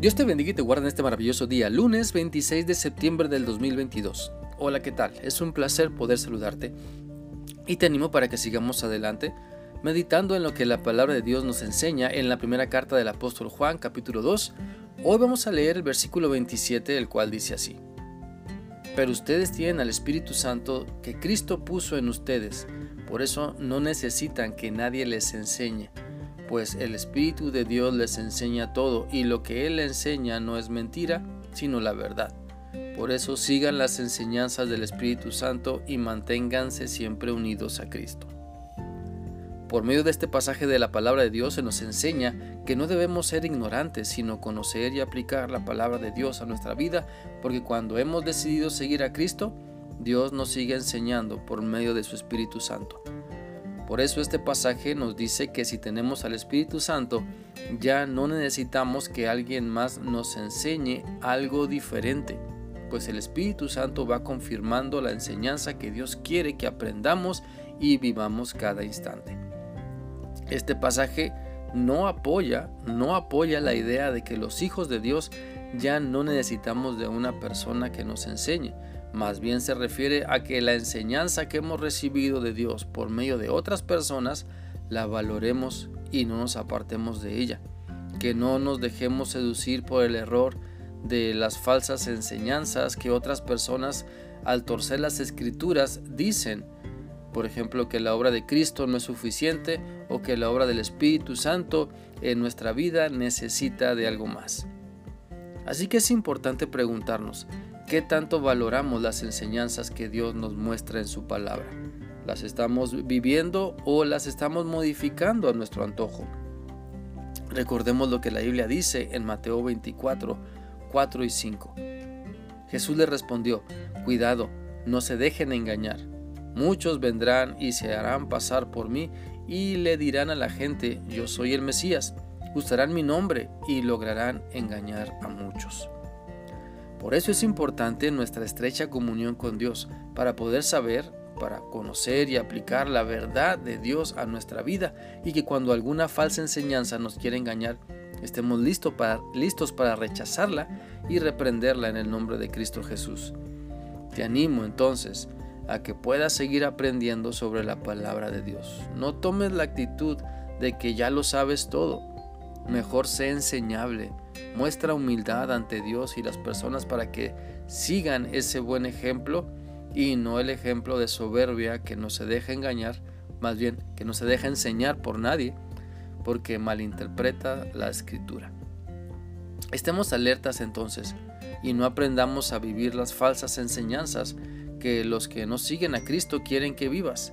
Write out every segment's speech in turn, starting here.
Dios te bendiga y te guarde en este maravilloso día, lunes 26 de septiembre del 2022. Hola, ¿qué tal? Es un placer poder saludarte y te animo para que sigamos adelante meditando en lo que la palabra de Dios nos enseña en la primera carta del apóstol Juan, capítulo 2. Hoy vamos a leer el versículo 27, el cual dice así. Pero ustedes tienen al Espíritu Santo que Cristo puso en ustedes, por eso no necesitan que nadie les enseñe pues el Espíritu de Dios les enseña todo y lo que Él enseña no es mentira, sino la verdad. Por eso sigan las enseñanzas del Espíritu Santo y manténganse siempre unidos a Cristo. Por medio de este pasaje de la palabra de Dios se nos enseña que no debemos ser ignorantes, sino conocer y aplicar la palabra de Dios a nuestra vida, porque cuando hemos decidido seguir a Cristo, Dios nos sigue enseñando por medio de su Espíritu Santo. Por eso este pasaje nos dice que si tenemos al Espíritu Santo, ya no necesitamos que alguien más nos enseñe algo diferente, pues el Espíritu Santo va confirmando la enseñanza que Dios quiere que aprendamos y vivamos cada instante. Este pasaje no apoya, no apoya la idea de que los hijos de Dios ya no necesitamos de una persona que nos enseñe, más bien se refiere a que la enseñanza que hemos recibido de Dios por medio de otras personas la valoremos y no nos apartemos de ella. Que no nos dejemos seducir por el error de las falsas enseñanzas que otras personas al torcer las escrituras dicen. Por ejemplo, que la obra de Cristo no es suficiente o que la obra del Espíritu Santo en nuestra vida necesita de algo más. Así que es importante preguntarnos, ¿Qué tanto valoramos las enseñanzas que Dios nos muestra en su palabra? ¿Las estamos viviendo o las estamos modificando a nuestro antojo? Recordemos lo que la Biblia dice en Mateo 24, 4 y 5. Jesús le respondió, cuidado, no se dejen engañar. Muchos vendrán y se harán pasar por mí y le dirán a la gente, yo soy el Mesías. Usarán mi nombre y lograrán engañar a muchos. Por eso es importante nuestra estrecha comunión con Dios, para poder saber, para conocer y aplicar la verdad de Dios a nuestra vida y que cuando alguna falsa enseñanza nos quiere engañar, estemos listos para, listos para rechazarla y reprenderla en el nombre de Cristo Jesús. Te animo entonces a que puedas seguir aprendiendo sobre la palabra de Dios. No tomes la actitud de que ya lo sabes todo. Mejor sé enseñable, Muestra humildad ante Dios y las personas para que sigan ese buen ejemplo y no el ejemplo de soberbia que no se deja engañar, más bien que no se deja enseñar por nadie, porque malinterpreta la escritura. Estemos alertas entonces y no aprendamos a vivir las falsas enseñanzas que los que no siguen a Cristo quieren que vivas.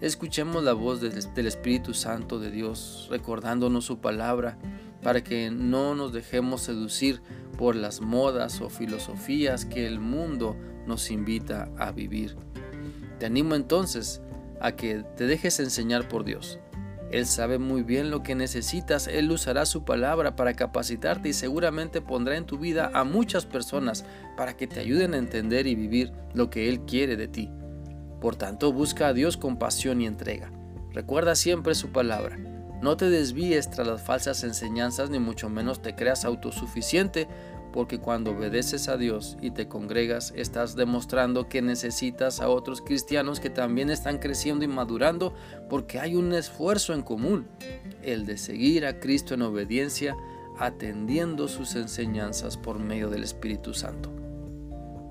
Escuchemos la voz del Espíritu Santo de Dios recordándonos su palabra para que no nos dejemos seducir por las modas o filosofías que el mundo nos invita a vivir. Te animo entonces a que te dejes enseñar por Dios. Él sabe muy bien lo que necesitas, Él usará su palabra para capacitarte y seguramente pondrá en tu vida a muchas personas para que te ayuden a entender y vivir lo que Él quiere de ti. Por tanto, busca a Dios con pasión y entrega. Recuerda siempre su palabra. No te desvíes tras las falsas enseñanzas ni mucho menos te creas autosuficiente, porque cuando obedeces a Dios y te congregas estás demostrando que necesitas a otros cristianos que también están creciendo y madurando porque hay un esfuerzo en común, el de seguir a Cristo en obediencia, atendiendo sus enseñanzas por medio del Espíritu Santo.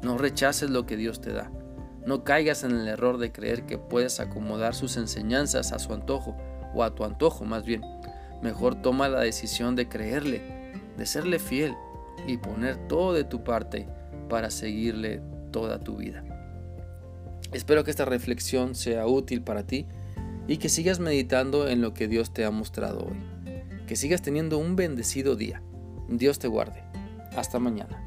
No rechaces lo que Dios te da. No caigas en el error de creer que puedes acomodar sus enseñanzas a su antojo o a tu antojo más bien. Mejor toma la decisión de creerle, de serle fiel y poner todo de tu parte para seguirle toda tu vida. Espero que esta reflexión sea útil para ti y que sigas meditando en lo que Dios te ha mostrado hoy. Que sigas teniendo un bendecido día. Dios te guarde. Hasta mañana.